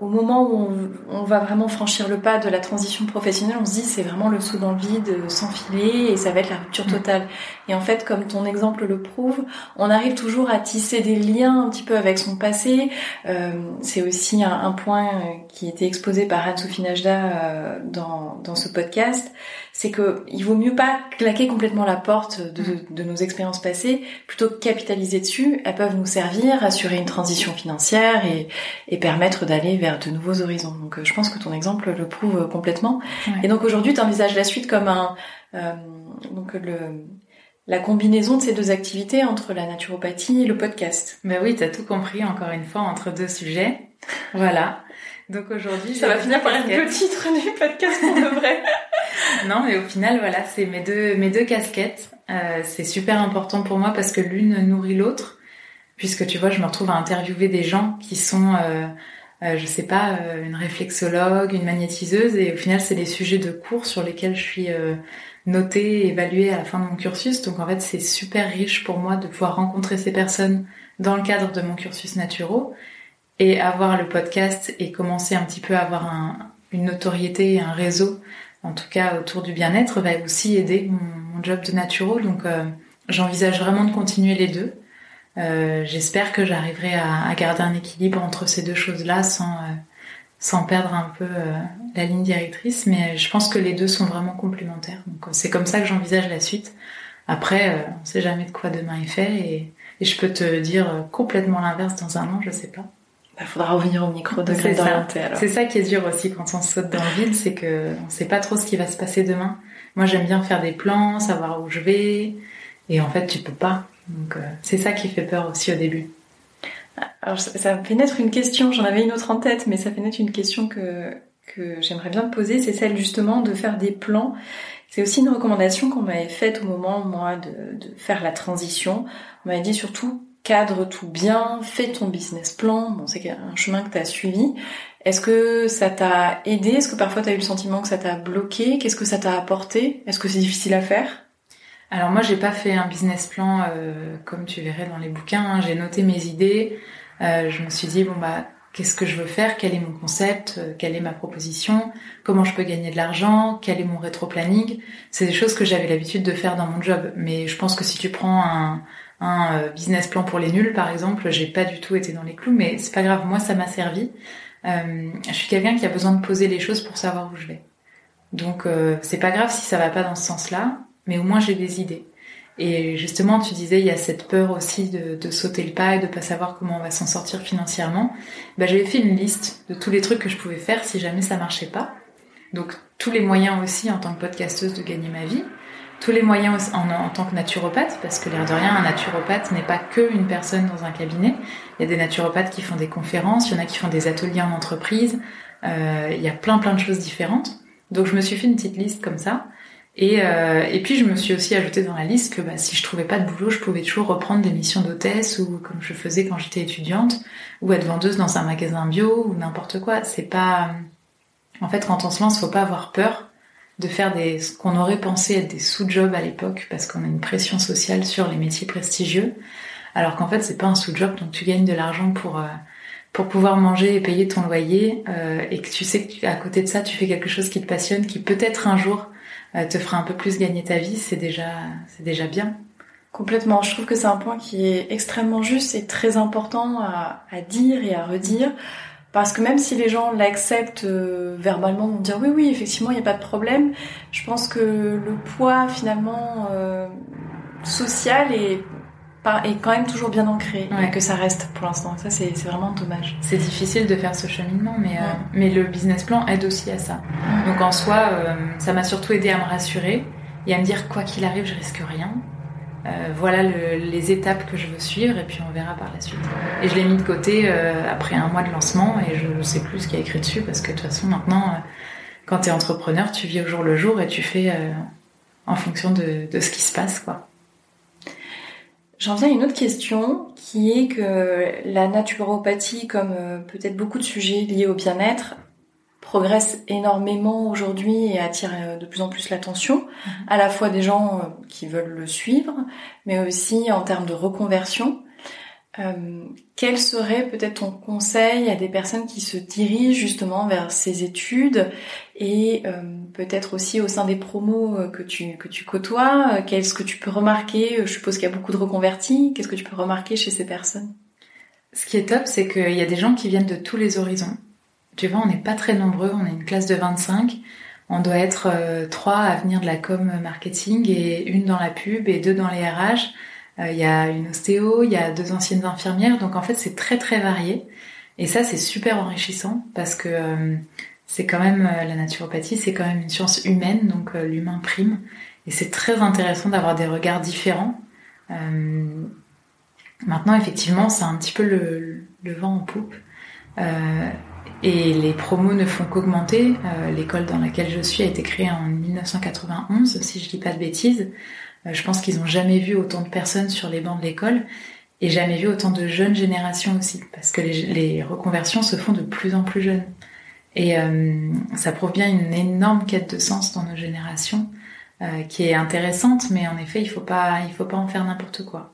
[SPEAKER 1] au moment où on, va vraiment franchir le pas de la transition professionnelle, on se dit c'est vraiment le saut dans le vide, s'enfiler et ça va être la rupture mm. totale. Et en fait, comme ton exemple le prouve, on arrive toujours à tisser des liens un petit peu avec son passé. Euh, c'est aussi un, point euh, qui était exposé par Anne-Sophie Najda euh, dans, dans ce podcast c'est que il vaut mieux pas claquer complètement la porte de, de, nos expériences passées, plutôt que capitaliser dessus. Elles peuvent nous servir, assurer une transition financière et, et permettre d'aller vers de nouveaux horizons. Donc, euh, je pense que ton exemple le prouve complètement. Et donc aujourd'hui, tu envisages la suite comme un euh, donc le la combinaison de ces deux activités entre la naturopathie et le podcast.
[SPEAKER 2] Ben oui, tu as tout compris encore une fois entre deux sujets. Voilà. Donc aujourd'hui,
[SPEAKER 1] ça va finir par être le titre du podcast pour de vrai.
[SPEAKER 2] non, mais au final, voilà, c'est mes deux mes deux casquettes. Euh, c'est super important pour moi parce que l'une nourrit l'autre. Puisque tu vois, je me retrouve à interviewer des gens qui sont, euh, euh, je sais pas, euh, une réflexologue, une magnétiseuse, et au final, c'est des sujets de cours sur lesquels je suis euh, notée, évaluée à la fin de mon cursus. Donc en fait, c'est super riche pour moi de pouvoir rencontrer ces personnes dans le cadre de mon cursus naturaux et avoir le podcast et commencer un petit peu à avoir un, une notoriété et un réseau, en tout cas autour du bien-être, va aussi aider mon, job de naturo. Donc euh, j'envisage vraiment de continuer les deux. Euh, J'espère que j'arriverai à, à, garder un équilibre entre ces deux choses-là sans, euh, sans perdre un peu euh, la ligne directrice. Mais je pense que les deux sont vraiment complémentaires. Donc c'est comme ça que j'envisage la suite. Après, on sait jamais de quoi demain est fait et, et je peux te dire complètement l'inverse dans un an, je sais pas.
[SPEAKER 1] Il faudra revenir au micro de C'est
[SPEAKER 2] C'est ça qui est dur aussi quand on saute dans le vide, c'est que on sait pas trop ce qui va se passer demain. Moi, j'aime bien faire des plans, savoir où je vais, et en fait, tu peux pas. Donc, euh, c'est ça qui fait peur aussi au début.
[SPEAKER 1] Alors, ça fait naître une question. J'en avais une autre en tête, mais ça fait naître une question que que j'aimerais bien te poser. C'est celle justement de faire des plans. C'est aussi une recommandation qu'on m'avait faite au moment, moi, de, de faire la transition. On m'avait dit surtout cadre tout bien, fais ton business plan. Bon, c'est un chemin que tu as suivi. Est-ce que ça t'a aidé? Est-ce que parfois tu as eu le sentiment que ça t'a bloqué? Qu'est-ce que ça t'a apporté? Est-ce que c'est difficile à faire?
[SPEAKER 2] Alors moi, j'ai pas fait un business plan euh, comme tu verrais dans les bouquins. Hein. J'ai noté mes idées. Euh, je me suis dit bon bah qu'est-ce que je veux faire? Quel est mon concept? Euh, Quelle est ma proposition? Comment je peux gagner de l'argent? Quel est mon rétro-planning? C'est des choses que j'avais l'habitude de faire dans mon job. Mais je pense que si tu prends un un euh, business plan pour les nuls par exemple, j'ai pas du tout été dans les clous, mais c'est pas grave, moi ça m'a servi. Euh, je suis quelqu'un qui a besoin de poser les choses pour savoir où je vais. Donc euh, c'est pas grave si ça va pas dans ce sens-là, mais au moins j'ai des idées. Et justement, tu disais, il y a cette peur aussi de, sauter le pas et de pas savoir comment on va s'en sortir financièrement. Bah, j'avais fait une liste de tous les trucs que je pouvais faire si jamais ça marchait pas. Donc tous les moyens aussi en tant que podcasteuse de gagner ma vie tous les moyens en, en, tant que naturopathe, parce que l'air de rien, un naturopathe n'est pas que une personne dans un cabinet. Il y a des naturopathes qui font des conférences, il y en a qui font des ateliers en entreprise. Euh, il y a plein plein de choses différentes. Donc je me suis fait une petite liste comme ça. Et, euh, puis je me suis aussi ajouté dans la liste que bah, si je trouvais pas de boulot, je pouvais toujours reprendre des missions d'hôtesse ou comme je faisais quand j'étais étudiante, ou être vendeuse dans un magasin bio ou n'importe quoi. C'est pas, en fait, quand on se lance, faut pas avoir peur de faire des ce qu'on aurait pensé être des sous-jobs à l'époque parce qu'on a une pression sociale sur les métiers prestigieux alors qu'en fait c'est pas un sous-job donc tu gagnes de l'argent pour euh, pouvoir manger et payer ton loyer euh, et que tu sais que tu, à côté de ça tu fais quelque chose qui te passionne qui peut-être un jour te fera un peu plus gagner ta vie, c'est déjà, bien.
[SPEAKER 1] Complètement. Je trouve que c'est un point qui est extrêmement juste et très important à dire et à redire. Parce que même si les gens l'acceptent euh, verbalement, vont dire oui, oui, effectivement, il n'y a pas de problème, je pense que le poids finalement euh, social est, est quand même toujours bien ancré et que ça reste pour l'instant. Ça, c'est vraiment dommage.
[SPEAKER 2] C'est difficile de faire ce cheminement, mais, euh, mais le business plan aide aussi à ça. Donc en soi, ça m'a surtout aidé à me rassurer et à me dire quoi qu'il arrive, je risque rien. Euh, voilà les étapes que je veux suivre et puis on verra par la suite. Et je l'ai mis de côté euh, après un mois de lancement et je ne sais plus ce qu'il y a écrit dessus parce que de toute façon maintenant, euh, quand tu es entrepreneur, tu vis au jour le jour et tu fais en fonction de, de, ce qui se passe. quoi.
[SPEAKER 1] J'en viens à une autre question qui est que la naturopathie, comme peut-être beaucoup de sujets liés au bien-être, progresse énormément aujourd'hui et attire euh, de plus en plus l'attention, mhm. à la fois des gens euh, qui veulent le suivre, mais aussi en termes de reconversion. Euh, quel serait peut-être ton conseil à des personnes qui se dirigent justement vers ces études et euh, peut-être aussi au sein des promos que tu que tu côtoies, qu'est-ce que tu peux remarquer? Je suppose qu'il y a beaucoup de reconvertis. Qu'est-ce que tu peux remarquer chez ces personnes?
[SPEAKER 2] Ce qui est top, c'est qu'il y a des gens qui viennent de tous les horizons. Tu vois, on n'est pas très nombreux, on est une classe de 25. On doit être euh, trois à venir de la com marketing et une dans la pub et deux dans les RH. Euh, il y a une ostéo, il y a deux anciennes infirmières. Donc en fait, c'est très très varié. Et ça, c'est super enrichissant parce que euh, c'est quand même la naturopathie, c'est quand même une science humaine, donc l'humain prime. Et c'est très intéressant d'avoir des regards différents. maintenant, effectivement, c'est un petit peu le, le vent en poupe. Et les promos ne font qu'augmenter. Euh, l'école dans laquelle je suis a été créée en 1991, si je dis pas de bêtises. Euh, je pense qu'ils n'ont jamais vu autant de personnes sur les bancs de l'école et jamais vu autant de jeunes générations aussi, parce que les, reconversions se font de plus en plus jeunes. Et euh, ça prouve bien une énorme quête de sens dans nos générations, qui est intéressante, mais en effet, il faut faut pas en faire n'importe quoi.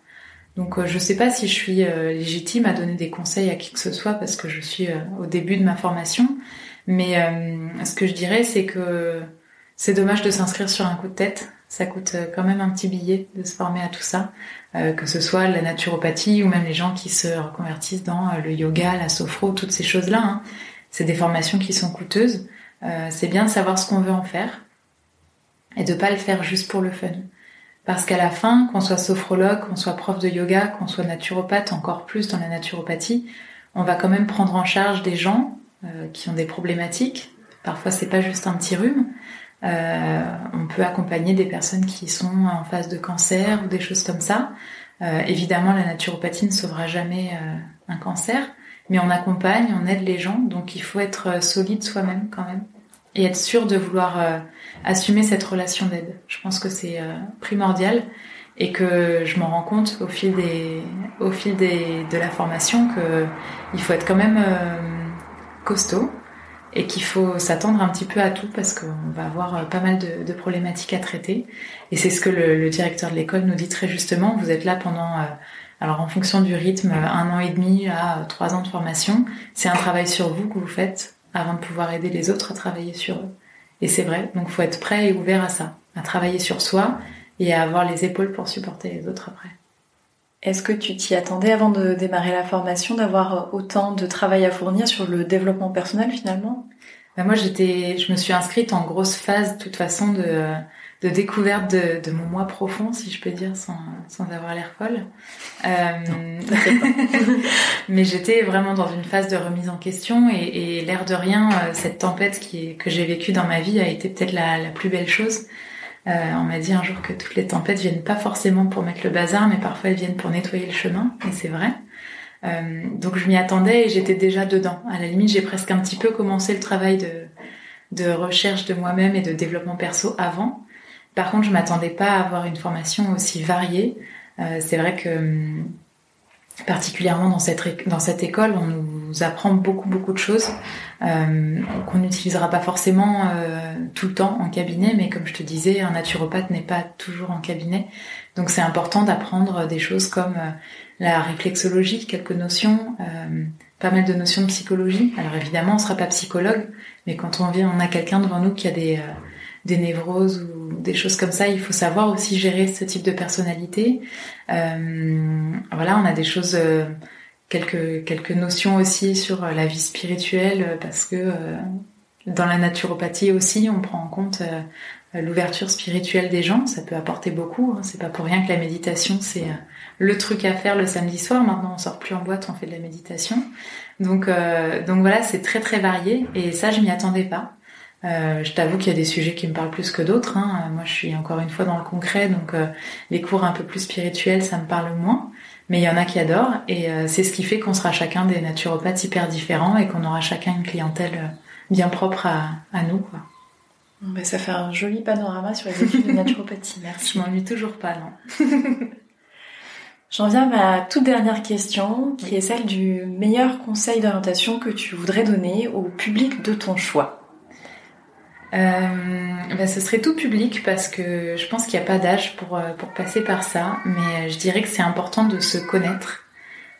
[SPEAKER 2] Donc euh, je sais pas si je suis euh, légitime à donner des conseils à qui que ce soit parce que je suis euh, au début de ma formation. Mais ce que je dirais, c'est que c'est dommage de s'inscrire sur un coup de tête. Ça coûte quand même un petit billet de se former à tout ça, que ce soit la naturopathie ou même les gens qui se reconvertissent dans le yoga, la sophro, toutes ces choses-là. Hein. C'est des formations qui sont coûteuses. c'est bien de savoir ce qu'on veut en faire et de pas le faire juste pour le fun. Parce qu'à la fin, qu'on soit sophrologue, qu'on soit prof de yoga, qu'on soit naturopathe, encore plus dans la naturopathie, on va quand même prendre en charge des gens euh, qui ont des problématiques. Parfois, c'est pas juste un petit rhume. Euh, on peut accompagner des personnes qui sont en phase de cancer ou des choses comme ça. Euh, évidemment, la naturopathie ne sauvera jamais un cancer, mais on accompagne, on aide les gens, donc il faut être solide soi-même quand même et être sûr de vouloir assumer cette relation d'aide. Je pense que c'est euh, primordial et que je m'en rends compte au fil des au fil des, de la formation que il faut être quand même euh, costaud et qu'il faut s'attendre un petit peu à tout parce qu'on va avoir pas mal de, de, problématiques à traiter et c'est ce que le, le directeur de l'école nous dit très justement vous êtes là pendant alors en fonction du rythme un an et demi à trois ans de formation c'est un travail sur vous que vous faites avant de pouvoir aider les autres à travailler sur eux. Et c'est vrai, donc faut être prêt et ouvert à ça, à travailler sur soi et à avoir les épaules pour supporter les autres après.
[SPEAKER 1] Est-ce que tu t'y attendais avant de démarrer la formation d'avoir autant de travail à fournir sur le développement personnel finalement?
[SPEAKER 2] Ben Moi j'étais, je me suis inscrite en grosse phase de toute façon de de découverte de, de, mon moi profond, si je peux dire, sans, sans avoir l'air folle. Euh, mais j'étais vraiment dans une phase de remise en question et, et l'air de rien, euh, cette tempête qui est, que j'ai vécue dans ma vie a été peut-être la, la, plus belle chose. Euh, on m'a dit un jour que toutes les tempêtes viennent pas forcément pour mettre le bazar, mais parfois elles viennent pour nettoyer le chemin, et c'est vrai. Euh, donc je m'y attendais et j'étais déjà dedans. À la limite, j'ai presque un petit peu commencé le travail de, de recherche de moi-même et de développement perso avant. Par contre, je m'attendais pas à avoir une formation aussi variée. Euh, c'est vrai que hum, particulièrement dans cette école, on nous apprend beaucoup beaucoup de choses euh, qu'on n'utilisera pas forcément euh, tout le temps en cabinet, mais comme je te disais, un naturopathe n'est pas toujours en cabinet, donc c'est important d'apprendre des choses comme la réflexologie, quelques notions, pas mal de notions de psychologie. Alors évidemment, on sera pas psychologue, mais quand on vient, on a quelqu'un devant nous qui a des des névroses ou des choses comme ça, il faut savoir aussi gérer ce type de personnalité. Euh, voilà, on a des choses, euh, quelques quelques notions aussi sur la vie spirituelle parce que dans la naturopathie aussi, on prend en compte l'ouverture spirituelle des gens. Ça peut apporter beaucoup. Hein. C'est pas pour rien que la méditation c'est le truc à faire le samedi soir. Maintenant, on sort plus en boîte, on fait de la méditation. Donc, euh, donc voilà, c'est très très varié et ça, je m'y attendais pas. Euh, je t'avoue qu'il y a des sujets qui me parlent plus que d'autres. Hein. Moi, je suis encore une fois dans le concret, donc euh, les cours un peu plus spirituels, ça me parle moins. Mais il y en a qui adorent et c'est ce qui fait qu'on sera chacun des naturopathes hyper différents et qu'on aura chacun une clientèle bien propre à, à nous. Quoi.
[SPEAKER 1] Ben, ça fait un joli panorama sur les études de naturopathie. Merci.
[SPEAKER 2] Je m'ennuie toujours pas, non.
[SPEAKER 1] J'en viens à ma toute dernière question, qui est celle du meilleur conseil d'orientation que tu voudrais donner au public de ton choix.
[SPEAKER 2] Euh, bah, ce serait tout public parce que je pense qu'il n'y a pas d'âge pour, euh, pour passer par ça, mais je dirais que c'est important de se connaître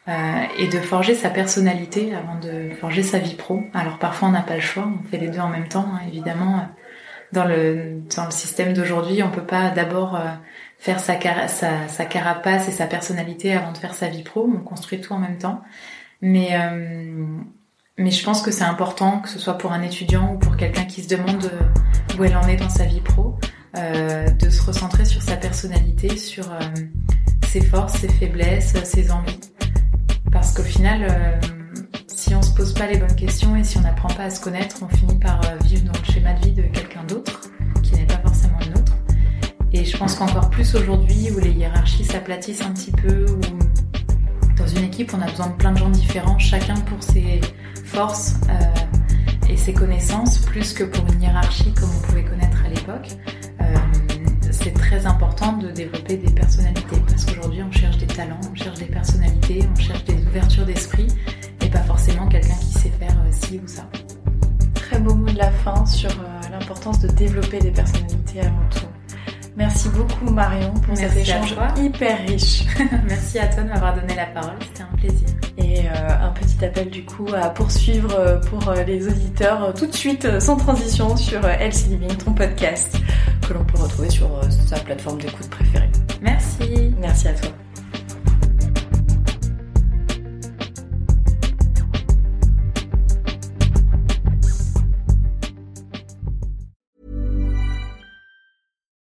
[SPEAKER 2] euh, et de forger sa personnalité avant de forger sa vie pro. Alors parfois on n'a pas le choix, on fait les deux en même temps, hein, évidemment. Dans le, dans le système d'aujourd'hui, on peut pas d'abord euh, faire sa, sa, sa, carapace et sa personnalité avant de faire sa vie pro. On construit tout en même temps. Mais, euh, mais je pense que c'est important, que ce soit pour un étudiant ou pour quelqu'un qui se demande euh, où elle en est dans sa vie pro, euh, de se recentrer sur sa personnalité, sur euh, ses forces, ses faiblesses, ses envies. Parce qu'au final, si on se pose pas les bonnes questions et si on n'apprend pas à se connaître, on finit par vivre dans le schéma de vie de quelqu'un d'autre, qui n'est pas forcément le nôtre. Et je pense qu'encore plus aujourd'hui, où les hiérarchies s'aplatissent un petit peu, où dans une équipe, on a besoin de plein de gens différents, chacun pour ses forces euh, et ses connaissances, plus que pour une hiérarchie comme on pouvait connaître à l'époque. Euh, c'est très important de développer des personnalités, parce qu'aujourd'hui, on cherche des talents, on cherche des personnalités, on cherche des ouvertures d'esprit, et pas forcément quelqu'un qui sait faire euh, ci ou ça.
[SPEAKER 1] Très beau mot de la fin sur l'importance de développer des personnalités avant tout. Merci beaucoup Marion pour cet échange hyper riche.
[SPEAKER 2] Merci à toi de m'avoir donné la parole, c'était un plaisir.
[SPEAKER 1] Et euh, un petit appel du coup à poursuivre euh, pour euh, les auditeurs tout de suite sans transition sur Healthy Living, ton podcast que l'on peut retrouver sur sa plateforme d'écoute préférée.
[SPEAKER 2] Merci.
[SPEAKER 1] Merci à toi.